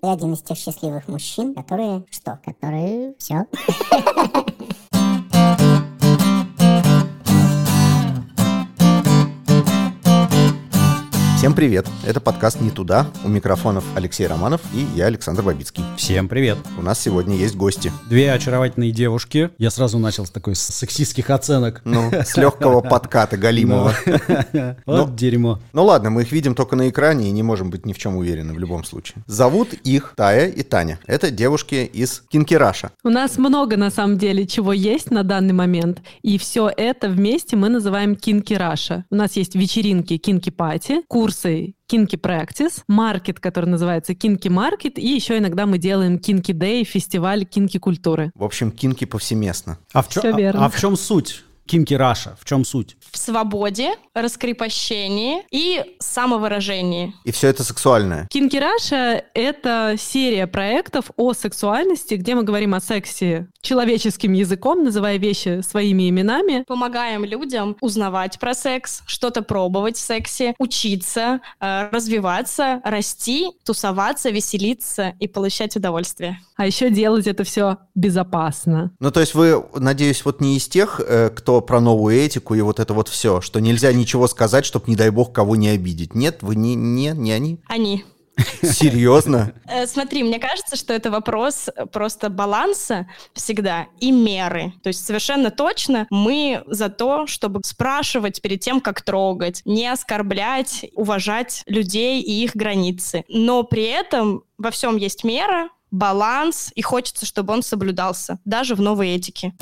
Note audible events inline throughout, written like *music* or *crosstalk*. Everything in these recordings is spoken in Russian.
Ты один из тех счастливых мужчин, которые... Что? Которые... Все. *laughs* Всем привет! Это подкаст «Не туда». У микрофонов Алексей Романов и я, Александр Бабицкий. Всем привет! У нас сегодня есть гости. Две очаровательные девушки. Я сразу начал с такой сексистских оценок. Ну, с легкого подката Галимова. *laughs* Вот дерьмо. Ну ладно, мы их видим только на экране и не можем быть ни в чем уверены в любом случае. Зовут их Тая и Таня. Это девушки из Kinky Russia. У нас много, на самом деле, чего есть на данный момент. И все это вместе мы называем Kinky Russia. У нас есть вечеринки Kinky Party, курсы Kinky Practice, маркет, который называется Kinky Market, и еще иногда мы делаем Kinky Day, фестиваль Kinky культуры. В общем, kinky повсеместно. А в, чё- а- а в чем суть? Kinky Russia, в чем суть? в свободе, раскрепощении и самовыражении. И все это сексуальное. Кинки Раша — это серия проектов о сексуальности, где мы говорим о сексе человеческим языком, называя вещи своими именами. Помогаем людям узнавать про секс, что-то пробовать в сексе, учиться, э, развиваться, расти, тусоваться, веселиться и получать удовольствие. А еще делать это все безопасно. Ну, то есть вы, надеюсь, вот не из тех, э, про новую этику и вот это вот все, что нельзя ничего сказать, чтобы, не дай бог, кого не обидеть. Нет, вы не, не, не они? Они. Серьезно? *laughs* Э, Смотри, мне кажется, что это вопрос э, просто баланса всегда и меры. То есть совершенно точно мы за то, чтобы спрашивать перед тем, как трогать, не оскорблять, уважать людей и их границы. Но при этом во всем есть мера, баланс, и хочется, чтобы он соблюдался, даже в новой этике.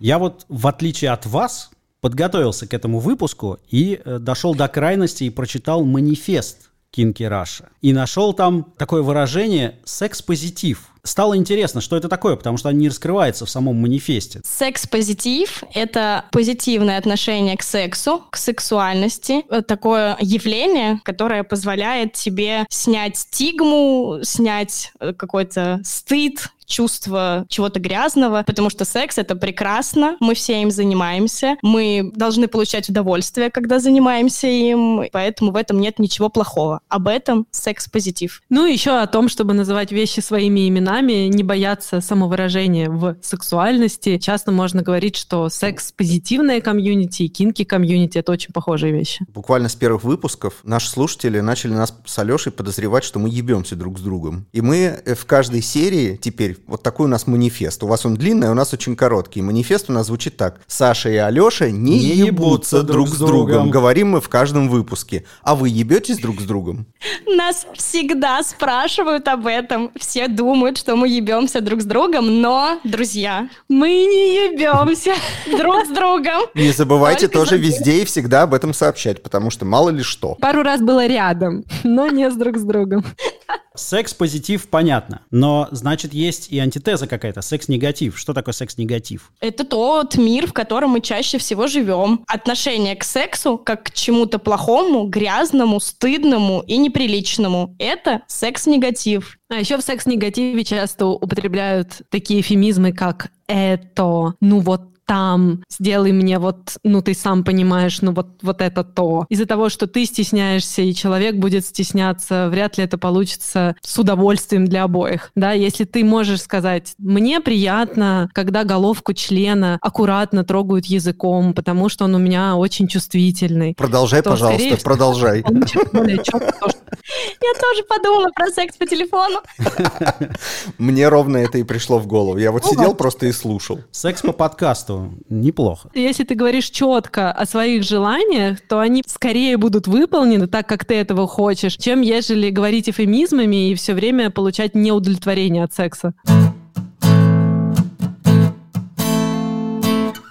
Я вот, в отличие от вас, подготовился к этому выпуску и э, дошел до крайности и прочитал манифест Кинки Раша. И нашел там такое выражение «секс-позитив». Стало интересно, что это такое, потому что оно не раскрывается в самом манифесте. Секс-позитив — это позитивное отношение к сексу, к сексуальности. Такое явление, которое позволяет тебе снять стигму, снять э, какой-то стыд, чувство чего-то грязного, потому что секс — это прекрасно, мы все им занимаемся, мы должны получать удовольствие, когда занимаемся им, поэтому в этом нет ничего плохого. Об этом секс-позитив. Ну, еще о том, чтобы называть вещи своими именами, не бояться самовыражения в сексуальности. Часто можно говорить, что секс-позитивная комьюнити и кинки-комьюнити — это очень похожие вещи. Буквально с первых выпусков наши слушатели начали нас с Алешей подозревать, что мы ебемся друг с другом. И мы э, в каждой серии теперь, вот такой у нас манифест. У вас он длинный, а у нас очень короткий. Манифест у нас звучит так. Саша и Алеша не, Не ебутся друг с другом. Говорим мы в каждом выпуске. А вы ебетесь друг с другом? Нас всегда спрашивают об этом. Все думают, что мы ебемся друг с другом, но, друзья, Мы не ебемся. *laughs* друг с другом. Не забывайте тоже везде и всегда об этом сообщать, потому что мало ли что. Пару раз было рядом, но не с друг с другом. Секс-позитив понятно, но значит есть и антитеза какая-то, секс-негатив. Что такое секс-негатив? Это тот мир, в котором мы чаще всего живем. Отношение к сексу как к чему-то плохому, грязному, стыдному и неприличному. Это секс-негатив. А еще в секс-негативе часто употребляют такие эфемизмы, как «это», «ну вот там, сделай мне вот, ну ты сам понимаешь, ну вот, вот это то. Из-за того, что ты стесняешься, и человек будет стесняться, вряд ли это получится с удовольствием для обоих. Да, если ты можешь сказать, мне приятно, когда головку члена аккуратно трогают языком, потому что он у меня очень чувствительный. Продолжай, То, пожалуйста, скорее продолжай. Я тоже подумала про секс по телефону. Мне ровно это и пришло в голову. Я вот Ну сидел просто и слушал. Секс по подкасту. Неплохо. Если ты говоришь четко о своих желаниях, то они скорее будут выполнены так, как ты этого хочешь, чем ежели говорить эфемизмами и все время получать неудовлетворение от секса.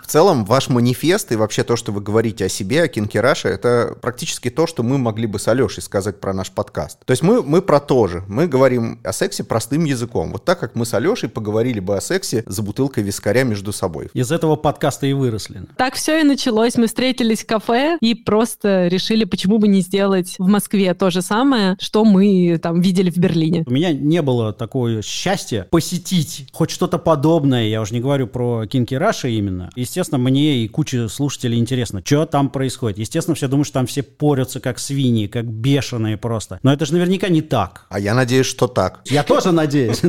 Целом, ваш манифест и вообще то, что вы говорите о себе, о Кинкераше, это практически то, что мы могли бы с Алешей сказать про наш подкаст. То есть мы, мы про то же. Мы говорим о сексе простым языком. Вот так, как мы с Алешей поговорили бы о сексе за бутылкой вискаря между собой. Из этого подкаста и выросли. Так все и началось. Мы встретились в кафе и просто решили, почему бы не сделать в Москве то же самое, что мы там видели в Берлине. У меня не было такого счастья посетить хоть что-то подобное, я уже не говорю про Кинки Раша именно. Естественно, естественно, мне и куча слушателей интересно, что там происходит. Естественно, все думают, что там все порются как свиньи, как бешеные просто. Но это же наверняка не так. А я надеюсь, что так. Я тоже надеюсь.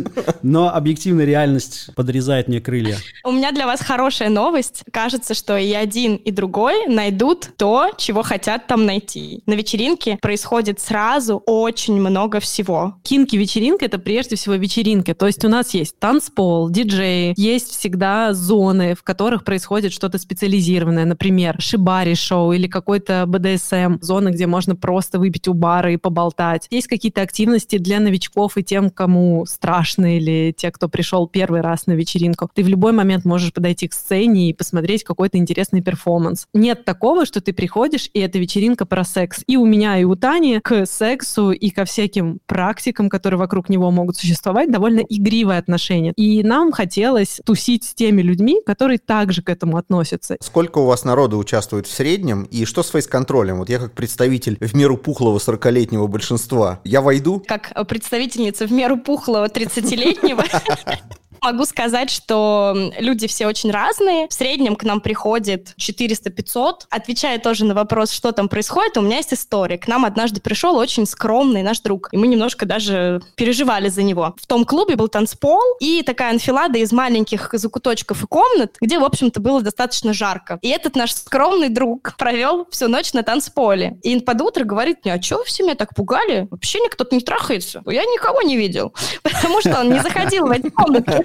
Но объективная реальность подрезает мне крылья. У меня для вас хорошая новость. Кажется, что и один, и другой найдут то, чего хотят там найти. На вечеринке происходит сразу очень много всего. Кинки-вечеринка — это прежде всего вечеринка. То есть у нас есть танцпол, диджеи, есть всегда зоны, в которых происходит что-то специализированное. Например, шибари-шоу или какой-то БДСМ. Зона, где можно просто выпить у бара и поболтать. Есть какие-то активности для новичков и тем, кому страшно, или те, кто пришел первый раз на вечеринку. Ты в любой момент можешь подойти к сцене и посмотреть какой-то интересный перформанс. Нет такого, что ты приходишь, и это вечеринка про секс. И у меня, и у Тани к сексу и ко всяким практикам, которые вокруг него могут существовать, довольно игривое отношение. И нам хотелось тусить с теми людьми, которые также к этому относятся. Сколько у вас народу участвует в среднем, и что с фейс-контролем? Вот я как представитель в меру пухлого 40-летнего большинства, я войду? Как представительница в меру пухлого 30-летнего, *laughs* Могу сказать, что люди все очень разные. В среднем к нам приходит 400-500. Отвечая тоже на вопрос, что там происходит, у меня есть история. К нам однажды пришел очень скромный наш друг, и мы немножко даже переживали за него. В том клубе был танцпол и такая анфилада из маленьких закуточков и комнат, где, в общем-то, было достаточно жарко. И этот наш скромный друг провел всю ночь на танцполе. И под утро говорит мне, а что все меня так пугали? Вообще никто не трахается. Я никого не видел, *laughs* потому что он не заходил в эти комнаты.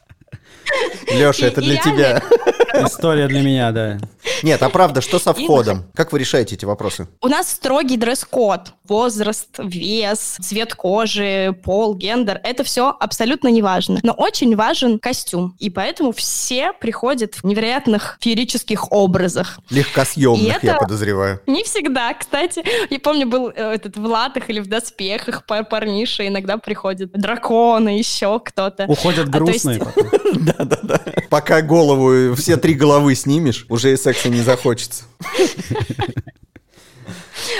Леша, это для тебя. *laughs* История для меня, да. Нет, а правда, что со входом? Как вы решаете эти вопросы? У нас строгий дресс-код. Возраст, вес, цвет кожи, пол, гендер. Это все абсолютно не важно. Но очень важен костюм. И поэтому все приходят в невероятных феерических образах. Легкосъемных, я подозреваю. Не всегда, кстати. Я помню, был э, этот в латах или в доспехах пар парниша. Иногда приходят драконы, еще кто-то. Уходят грустные *laughs* Пока голову, все три головы снимешь, уже и секса не захочется.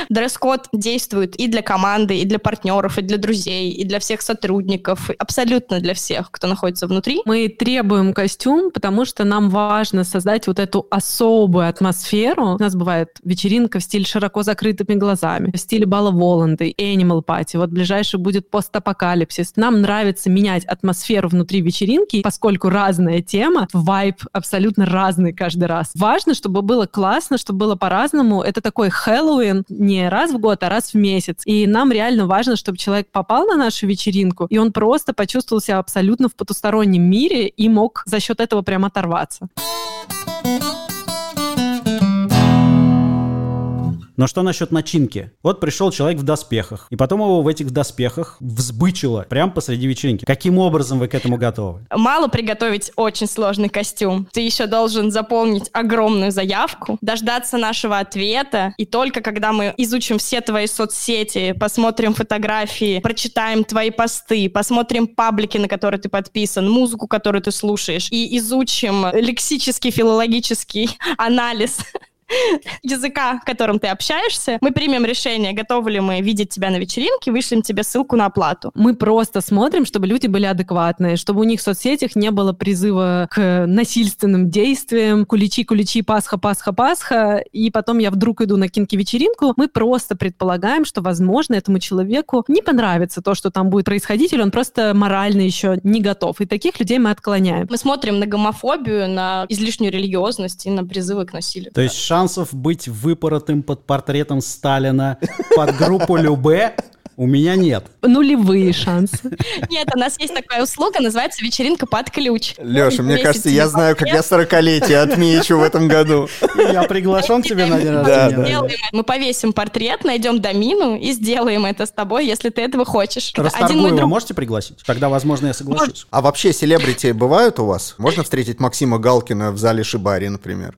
Дресс-код действует и для команды, и для партнеров, и для друзей, и для всех сотрудников, абсолютно для всех, кто находится внутри. Мы требуем костюм, потому что нам важно создать вот эту особую атмосферу. У нас бывает вечеринка в стиле широко закрытыми глазами, в стиле бала Воланды, Animal Party. Вот ближайший будет постапокалипсис. Нам нравится менять атмосферу внутри вечеринки, поскольку разная тема, вайб абсолютно разный каждый раз. Важно, чтобы было классно, чтобы было по-разному. Это такой Хэллоуин, не раз в год, а раз в месяц. И нам реально важно, чтобы человек попал на нашу вечеринку, и он просто почувствовал себя абсолютно в потустороннем мире и мог за счет этого прям оторваться. Но что насчет начинки? Вот пришел человек в доспехах, и потом его в этих доспехах взбычило прямо посреди вечеринки. Каким образом вы к этому готовы? Мало приготовить очень сложный костюм. Ты еще должен заполнить огромную заявку, дождаться нашего ответа, и только когда мы изучим все твои соцсети, посмотрим фотографии, прочитаем твои посты, посмотрим паблики, на которые ты подписан, музыку, которую ты слушаешь, и изучим лексический, филологический *laughs* анализ *laughs* языка, которым ты общаешься. Мы примем решение, готовы ли мы видеть тебя на вечеринке, вышлем тебе ссылку на оплату. Мы просто смотрим, чтобы люди были адекватные, чтобы у них в соцсетях не было призыва к насильственным действиям, куличи, куличи, пасха, пасха, пасха, и потом я вдруг иду на кинки-вечеринку. Мы просто предполагаем, что, возможно, этому человеку не понравится то, что там будет происходить, или он просто морально еще не готов. И таких людей мы отклоняем. Мы смотрим на гомофобию, на излишнюю религиозность и на призывы к насилию. То есть шансов быть выпоротым под портретом Сталина под группу Любе у меня нет. Нулевые шансы. Нет, у нас есть такая услуга, называется вечеринка под ключ. Леша, мне кажется, я знаю, как я сорокалетие отмечу в этом году. Я приглашен тебе на день рождения. Мы повесим портрет, найдем домину и сделаем это с тобой, если ты этого хочешь. Мой друг можете пригласить? Тогда, возможно, я соглашусь. А вообще селебрити бывают у вас? Можно встретить Максима Галкина в зале Шибари, например?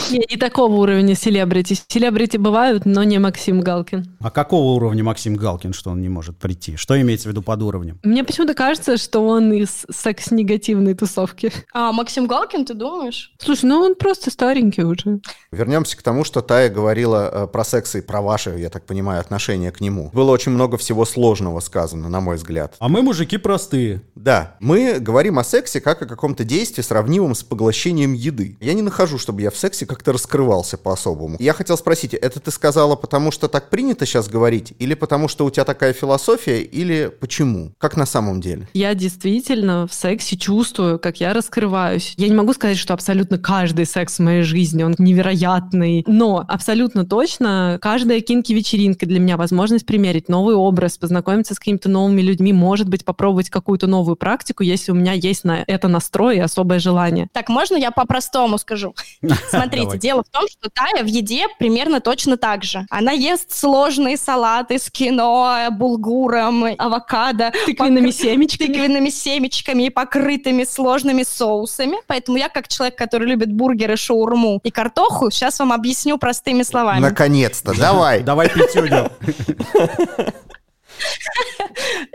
Не, не такого уровня селебрити. Селебрити бывают, но не Максим Галкин. А какого уровня Максим Галкин, что он не может прийти? Что имеется в виду под уровнем? Мне почему-то кажется, что он из секс-негативной тусовки. А, Максим Галкин, ты думаешь? Слушай, ну он просто старенький уже. Вернемся к тому, что Тая говорила э, про секс и про ваше, я так понимаю, отношение к нему. Было очень много всего сложного сказано, на мой взгляд. А мы мужики простые. Да, мы говорим о сексе как о каком-то действии, сравнимом с поглощением еды. Я не нахожу, чтобы я в сексе как-то раскрывался по-особому. Я хотел спросить, это ты сказала потому, что так принято сейчас говорить, или потому, что у тебя такая философия, или почему? Как на самом деле? Я действительно в сексе чувствую, как я раскрываюсь. Я не могу сказать, что абсолютно каждый секс в моей жизни, он невероятный, но абсолютно точно каждая кинки-вечеринка для меня возможность примерить новый образ, познакомиться с какими-то новыми людьми, может быть, попробовать какую-то новую практику, если у меня есть на это настрой и особое желание. Так, можно я по-простому скажу? *laughs* Смотрите, Давай. дело в том, что Тая в еде примерно точно так же. Она ест сложные салаты с кино, булгуром, авокадо, Тыквенными покры- семечками. тыквенными семечками и покрытыми сложными соусами. Поэтому я, как человек, который любит бургеры, шаурму и картоху, сейчас вам объясню простыми словами. Наконец-то, давай. Давай пятюню. *laughs*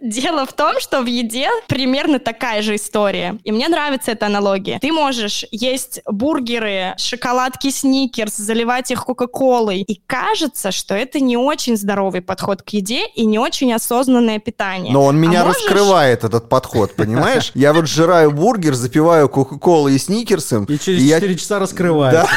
Дело в том, что в еде примерно такая же история. И мне нравится эта аналогия. Ты можешь есть бургеры, шоколадки сникерс, заливать их кока-колой. И кажется, что это не очень здоровый подход к еде и не очень осознанное питание. Но он меня А можешь- раскрывает, этот подход, понимаешь? Я вот жираю бургер, запиваю кока-колой и сникерсом. И через я- 4 часа раскрывается.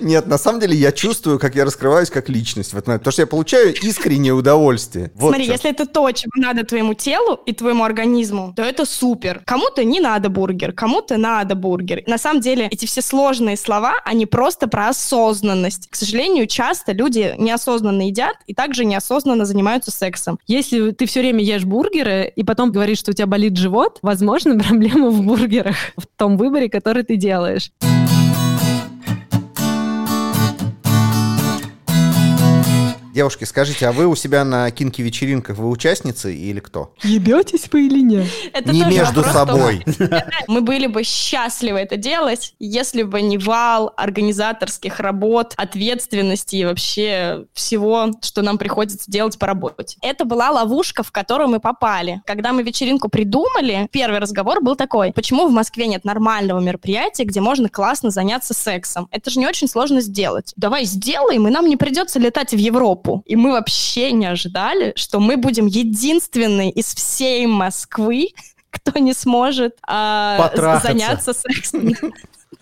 Нет, на самом деле я чувствую, как я раскрываюсь как личность в этот момент, потому что я получаю искреннее удовольствие. Вот Смотри, чё. если это то, чего надо твоему телу и твоему организму, то это супер. Кому-то не надо бургер, кому-то надо бургер. На самом деле, эти все сложные слова, они просто про осознанность. К сожалению, часто люди неосознанно едят и также неосознанно занимаются сексом. Если ты все время ешь бургеры и потом говоришь, что у тебя болит живот, возможно, *laughs* проблема в бургерах, в том выборе, который ты делаешь. Девушки, скажите, а вы у себя на кинки-вечеринках вы участницы или кто? Ебетесь вы или нет? Это Не между вопрос собой. Мы были бы счастливы это делать, если бы не вал организаторских работ, ответственности и вообще всего, что нам приходится делать по работе. Это была ловушка, в которую мы попали. Когда мы вечеринку придумали, первый разговор был такой, почему в Москве нет нормального мероприятия, где можно классно заняться сексом? Это же не очень сложно сделать. Давай сделаем, и нам не придется летать в Европу. И мы вообще не ожидали, что мы будем единственные из всей Москвы, *laughs* кто не сможет а, заняться сексом. *laughs*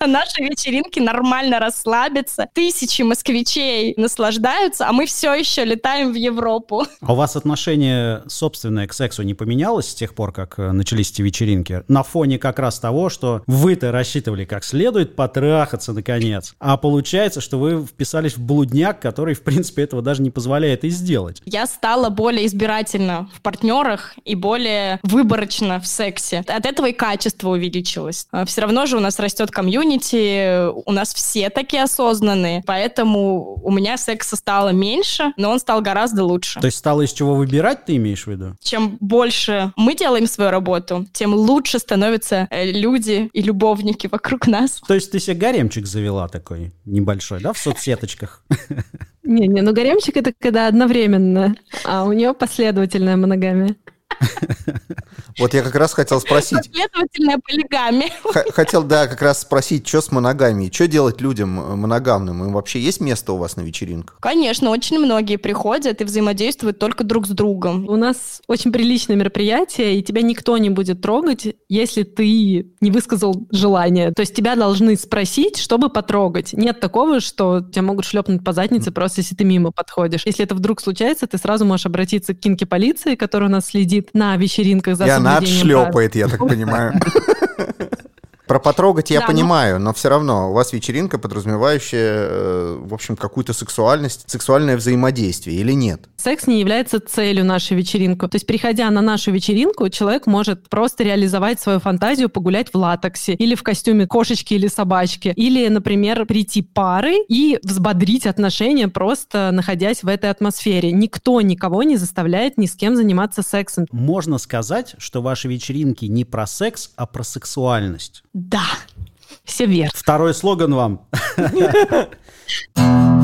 *laughs* На нашей вечеринке нормально расслабиться. Тысячи москвичей наслаждаются, а мы все еще летаем в Европу. *laughs* А у вас отношение собственное к сексу не поменялось с тех пор, как э, начались эти вечеринки? На фоне как раз того, что вы-то рассчитывали как следует потрахаться наконец, а получается, что вы вписались в блудняк, который, в принципе, этого даже не позволяет и сделать. Я стала более избирательна в партнерах и более выборочна в сексе. От этого и качество увеличилось. Все равно же у нас растет комьюнити, у нас все такие осознанные, поэтому у меня секса стало меньше, но он стал гораздо лучше. То есть стало из чего выбирать, ты имеешь в виду? Чем больше мы делаем свою работу, тем лучше становятся э, люди и любовники вокруг нас. То есть ты себе гаремчик завела такой небольшой, да, в соцсеточках? Не-не, ну гаремчик это когда одновременно, а у нее последовательная моногамия. *laughs* Вот я как раз хотел спросить. Последовательная полигамия. Х- Хотел, да, как раз спросить, что с моногамией? Что делать людям э, моногамным? Им вообще есть место у вас на вечеринках? Конечно, очень многие приходят и взаимодействуют только друг с другом. У нас очень приличное мероприятие, и тебя никто не будет трогать, если ты не высказал желание. То есть тебя должны спросить, чтобы потрогать. Нет такого, что тебя могут шлепнуть по заднице просто если ты мимо подходишь. Если это вдруг случается, ты сразу можешь обратиться к кинке полиции, которая у нас следит на вечеринках за И она отшлепает, я так понимаю. *laughs* Про потрогать я Да, ну- понимаю, но все равно у вас вечеринка, подразумевающая, э, в общем, какую-то сексуальность, сексуальное взаимодействие или нет? Секс не является целью нашей вечеринки. То есть, приходя на нашу вечеринку, человек может просто реализовать свою фантазию, погулять в латексе или в костюме кошечки или собачки. Или, например, прийти парой и взбодрить отношения, просто находясь в этой атмосфере. Никто никого не заставляет ни с кем заниматься сексом. Можно сказать, что ваши вечеринки не про секс, а про сексуальность. Да. Все вверх. Второй слоган вам. *laughs*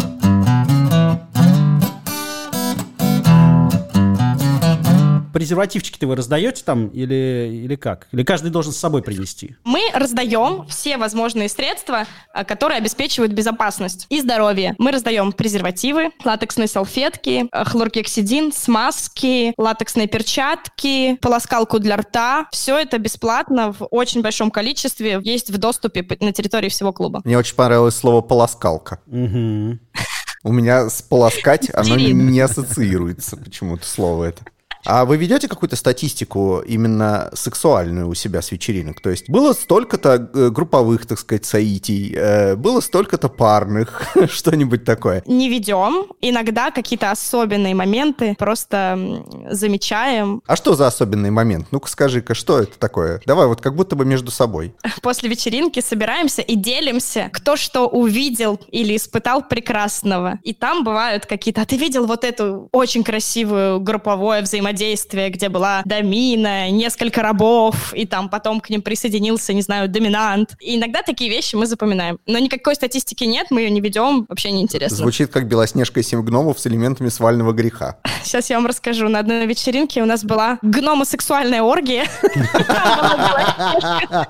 Презервативчики-то вы раздаете там или, или как? Или каждый должен с собой принести? Мы раздаем все возможные средства, а, которые обеспечивают безопасность и здоровье. Мы раздаем презервативы, латексные салфетки, а, хлоргексидин, смазки, латексные перчатки, полоскалку для рта. Все это бесплатно в очень большом количестве. Есть в доступе на территории всего клуба. Мне очень понравилось слово «полоскалка». У меня с «полоскать» *laughs* оно не ассоциируется почему-то слово это. А вы ведете какую-то статистику именно сексуальную у себя с вечеринок? То есть было столько-то э, групповых, так сказать, соитий, э, было столько-то парных, *laughs* что-нибудь такое. Не ведем. Иногда какие-то особенные моменты просто замечаем. А что за особенный момент? Ну-ка скажи-ка, что это такое? Давай вот как будто бы между собой. *laughs* После вечеринки собираемся и делимся, кто что увидел или испытал прекрасного. И там бывают какие-то... А ты видел вот эту очень красивую групповое взаимодействие, где была домина, несколько рабов, и там потом к ним присоединился, не знаю, доминант. И иногда такие вещи мы запоминаем. Но никакой статистики нет, мы ее не ведем, вообще не интересно. Звучит как «Белоснежка и семь гномов» с элементами свального греха. Сейчас я вам расскажу. На одной вечеринке у нас была гномосексуальная оргия. *laughs*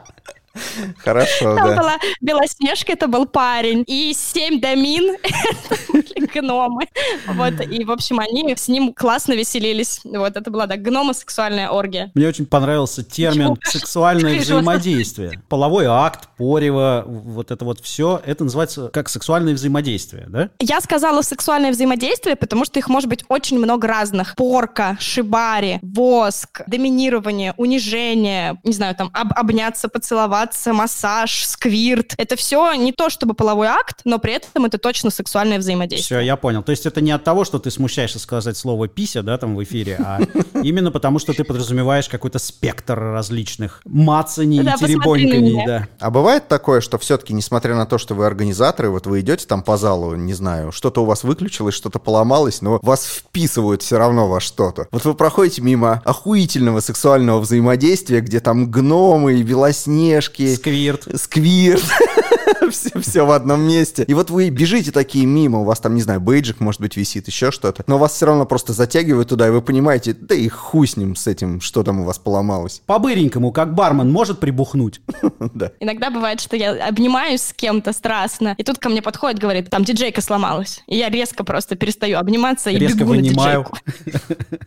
*laughs* Хорошо, Там да. была Белоснежка, это был парень, и семь домин, *laughs* это были гномы. Вот, и, в общем, они с ним классно веселились. Вот, это была, да, гномосексуальная оргия. Мне очень понравился термин сексуальное взаимодействие. Половой акт, порево, вот это вот все, это называется как сексуальное взаимодействие, да? Я сказала сексуальное взаимодействие, потому что их может быть очень много разных. Порка, шибари, воск, доминирование, унижение, не знаю, там, об- обняться, поцеловаться, массаж, сквирт. Это все не то чтобы половой акт, но при этом это точно сексуальное взаимодействие. Все, я понял. То есть это не от того, что ты смущаешься сказать слово «пися», да, там в эфире, а *laughs* именно потому, что ты подразумеваешь какой-то спектр различных мацаний и теребоньканий, да. А бывает такое, что все-таки, несмотря на то, что вы организаторы, вот вы идете там по залу, не знаю, что-то у вас выключилось, что-то поломалось, но вас вписывают все равно во что-то. Вот вы проходите мимо охуительного сексуального взаимодействия, где там гномы, белоснежки, Сквирт. сквирт, *laughs* все, все в одном месте. И вот вы бежите такие мимо, у вас там, не знаю, бейджик, может быть, висит, еще что-то, но вас все равно просто затягивают туда, и вы понимаете, да и хуй с ним, с этим, что там у вас поломалось. По-быренькому, как бармен, может прибухнуть. *laughs* Да. Иногда бывает, что я обнимаюсь с кем-то страстно, и тут ко мне подходит, говорит, там диджейка сломалась. И я резко просто перестаю обниматься и Резко бегу на вынимаю. диджейку. *laughs*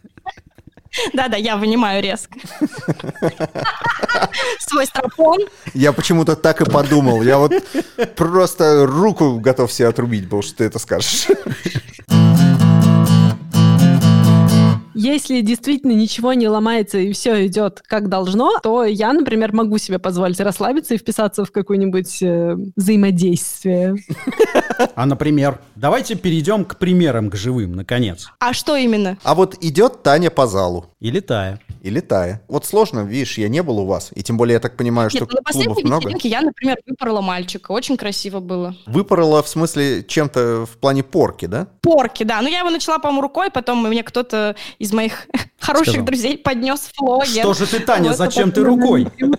Да-да, я вынимаю резко. Свой стропон. Я почему-то так и подумал. Я вот просто руку готов себе отрубить, потому что ты это скажешь. Если действительно ничего не ломается и все идет как должно, то я, например, могу себе позволить расслабиться и вписаться в какое-нибудь э, взаимодействие. А, например, давайте перейдем к примерам, к живым, наконец. А что именно? А вот идет Таня по залу. Или Тая. Или Тая. Вот сложно, видишь, я не был у вас. И тем более, я так понимаю, что Нет, ну, на клубов последней много. вечеринке я, например, выпорола мальчика. Очень красиво было. Выпорола в смысле чем-то в плане порки, да? Порки, да. Ну, я его начала, по-моему, рукой, потом мне кто-то из моих *laughs* хороших Сказал. друзей поднес флогер. Что же ты, Таня, Вот, зачем ты рукой? *laughs*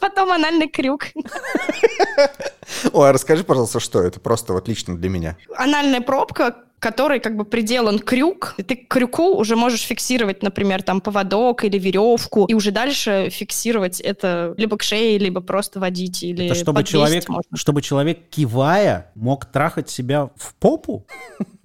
Потом анальный крюк. *laughs* Ой, а расскажи, пожалуйста, что это? Просто вот лично для меня. Анальная пробка, которой как бы приделан крюк, и ты к крюку уже можешь фиксировать, например, там поводок или веревку, и уже дальше фиксировать это либо к шее, либо просто водить, или Это чтобы человек, можно. чтобы человек, кивая, мог трахать себя в попу?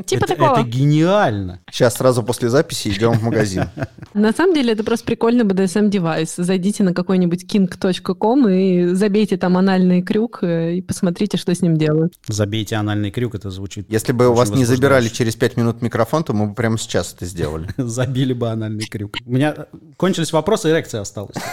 Типа это, такого. это гениально. Сейчас сразу после записи идем в магазин. На самом деле это просто прикольный BDSM-девайс. Зайдите на какой-нибудь king.com и забейте там анальный крюк э, и посмотрите, что с ним делают. Забейте анальный крюк, это звучит. Если бы у вас не забирали возбуждающе. через 5 минут микрофон, то мы бы прямо сейчас это сделали. *laughs* Забили бы анальный крюк. У меня кончились вопросы, эрекция осталась. *laughs*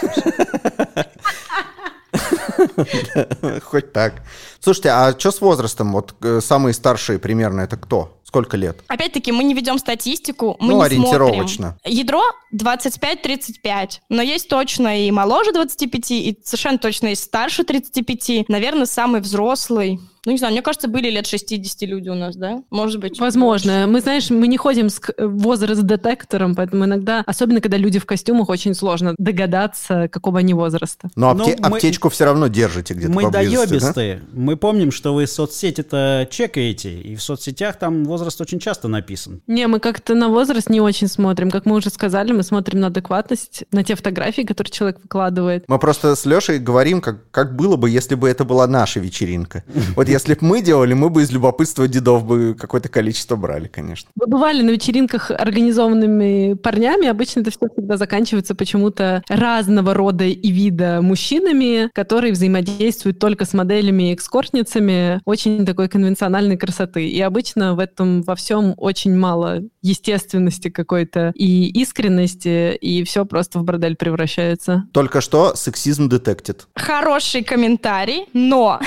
Хоть так. Слушайте, а что с возрастом? Вот э, самые старшие примерно это кто? Сколько лет? Опять-таки, мы не ведем статистику, мы Ну, не ориентировочно. смотрим. Ядро 25-35, но есть точно и моложе 25, и совершенно точно есть старше 35. Наверное, самый взрослый Ну, не знаю, мне кажется, были лет 60 люди у нас, да? Может быть. Возможно. Мы, знаешь, мы не ходим с к- возраст-детектором, поэтому иногда, особенно когда люди в костюмах, очень сложно догадаться, какого они возраста. Но Ну, апте- мы- аптечку все равно держите где-то Мы поблизости, да? доебистые. Мы помним, что вы соцсети-то чекаете, и в соцсетях там возраст очень часто написан. Не, мы как-то на возраст не очень смотрим. Как мы уже сказали, мы смотрим на адекватность, на те фотографии, которые человек выкладывает. Мы просто с Лешей говорим, как, как было бы, если бы это была наша вечеринка. Вот если бы мы делали, мы бы из любопытства дедов бы какое-то количество брали, конечно. Вы бывали на вечеринках организованными парнями, обычно это все всегда заканчивается почему-то разного рода и вида мужчинами, которые взаимодействуют только с моделями и экскортницами очень такой конвенциональной красоты. И обычно в этом во всем очень мало естественности какой-то и искренности, и все просто в бордель превращается. Только что сексизм детектит. Хороший комментарий, но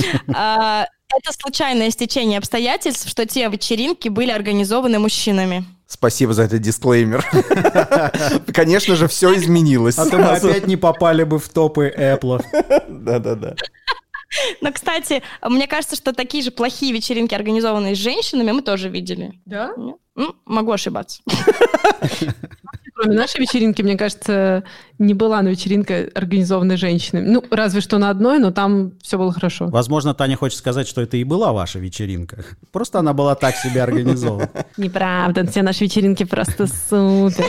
*laughs* это случайное стечение обстоятельств, что те вечеринки были организованы мужчинами. Спасибо за этот дисклеймер. *laughs* Конечно же, все изменилось. А то мы опять не попали бы в топы Apple. *laughs* Да-да-да. Но, кстати, мне кажется, что такие же плохие вечеринки, организованные с женщинами, мы тоже видели. Да? Могу ошибаться. Кроме нашей вечеринки, мне кажется, не была на вечеринке организованной женщинами. Ну, разве что на одной, но там все было хорошо. Возможно, Таня хочет сказать, что это и была ваша вечеринка. Просто она была так себе организована. Неправда, все наши вечеринки просто супер.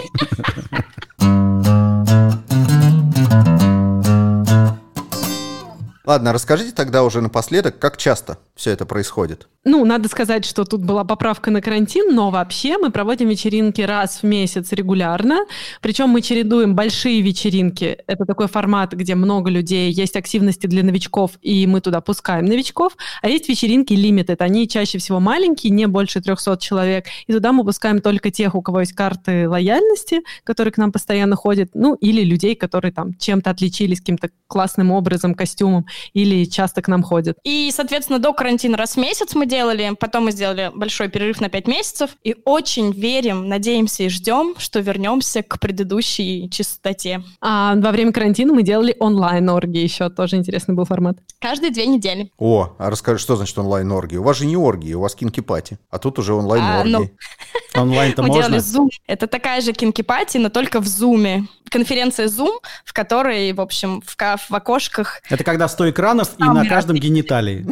Ладно, расскажите тогда уже напоследок, как часто все это происходит. Ну, надо сказать, что тут была поправка на карантин, но вообще мы проводим вечеринки раз в месяц регулярно. Причем мы чередуем большие вечеринки. Это такой формат, где много людей, есть активности для новичков, и мы туда пускаем новичков. А есть вечеринки limited. Они чаще всего маленькие, не больше 300 человек. И туда мы пускаем только тех, у кого есть карты лояльности, которые к нам постоянно ходят, ну, или людей, которые там чем-то отличились, каким-то классным образом, костюмом, или часто к нам ходят. И, соответственно, до карантина раз в месяц мы делали, потом мы сделали большой перерыв на 5 месяцев, и очень верим, надеемся и ждем, что вернемся к предыдущей чистоте. А во время карантина мы делали онлайн-орги еще, тоже интересный был формат. Каждые две недели. О, а расскажи, что значит онлайн-оргии? У вас же не оргии, у вас кинки-пати. А тут уже онлайн-оргии. А, ну, *laughs* Онлайн-то мы можно? делали Zoom. Это такая же кинки-пати, но только в Zoom. Конференция Zoom, в которой, в общем, в, в окошках... Это когда 100 экранов и на каждом гениталии.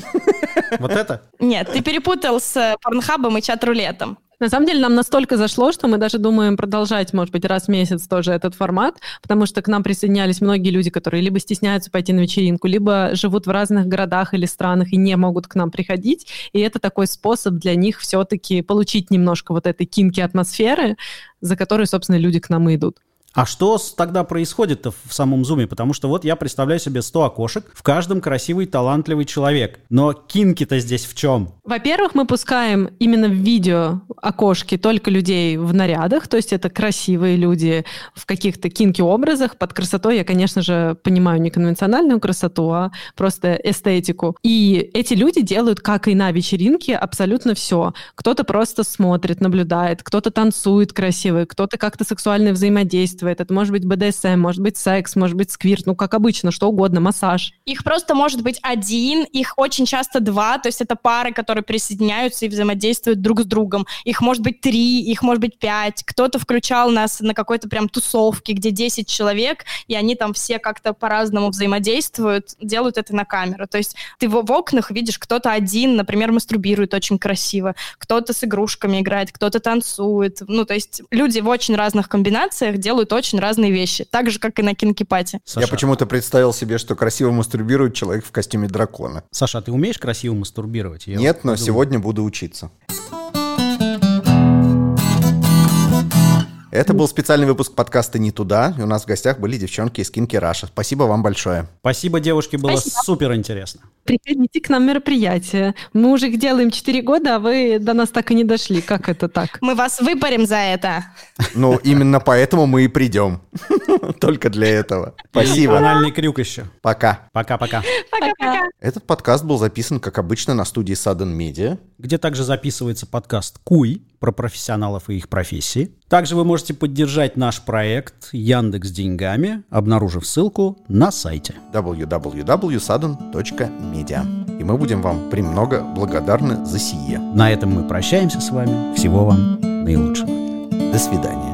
Вот это? Нет, ты перепутал с э, порнхабом и чат-рулетом. На самом деле нам настолько зашло, что мы даже думаем продолжать, может быть, раз в месяц тоже этот формат, потому что к нам присоединялись многие люди, которые либо стесняются пойти на вечеринку, либо живут в разных городах или странах и не могут к нам приходить. И это такой способ для них все-таки получить немножко вот этой кинки атмосферы, за которой, собственно, люди к нам и идут. А что тогда происходит-то в самом зуме? Потому что вот я представляю себе 100 окошек, в каждом красивый, талантливый человек. Но кинки-то здесь в чем? Во-первых, мы пускаем именно в видео окошки только людей в нарядах, то есть это красивые люди в каких-то кинки-образах. Под красотой я, конечно же, понимаю не конвенциональную красоту, а просто эстетику. И эти люди делают, как и на вечеринке, абсолютно все. Кто-то просто смотрит, наблюдает, кто-то танцует красиво, кто-то как-то сексуально взаимодействует. Это может быть БДСМ, может быть секс, может быть сквирт, ну как обычно, что угодно, массаж. Их просто может быть один, их очень часто два, то есть это пары, которые присоединяются и взаимодействуют друг с другом. Их может быть три, их может быть пять. Кто-то включал нас на какой-то прям тусовке, где 10 человек, и они там все как-то по-разному взаимодействуют, делают это на камеру. То есть ты в, в окнах видишь, кто-то один, например, мастурбирует очень красиво, кто-то с игрушками играет, кто-то танцует. Ну, то есть люди в очень разных комбинациях делают очень разные вещи, так же, как и на кинки-пати. Я почему-то представил себе, что красиво мастурбирует человек в костюме дракона. Саша, а ты умеешь красиво мастурбировать? Я Нет, вот но подумал. сегодня буду учиться. Это был специальный выпуск подкаста «Не туда». И у нас в гостях были девчонки из Кинки Раша. Спасибо вам большое. Спасибо, девушки, было Спасибо. супер интересно. Приходите к нам мероприятие. Мы уже их делаем 4 года, а вы до нас так и не дошли. Как это так? Мы вас выпарим за это. Ну, именно поэтому мы и придем. *laughs* Только для этого. Спасибо. Анальный крюк еще. Пока. Пока-пока. Пока-пока. Этот подкаст был записан, как обычно, на студии Sudden Media. где также записывается подкаст «Куй» про профессионалов и их профессии. Также вы можете поддержать наш проект Яндекс деньгами, обнаружив ссылку на сайте. www.sudden.media. и мы будем вам премного благодарны за сие. На этом мы прощаемся с вами. Всего вам наилучшего. До свидания.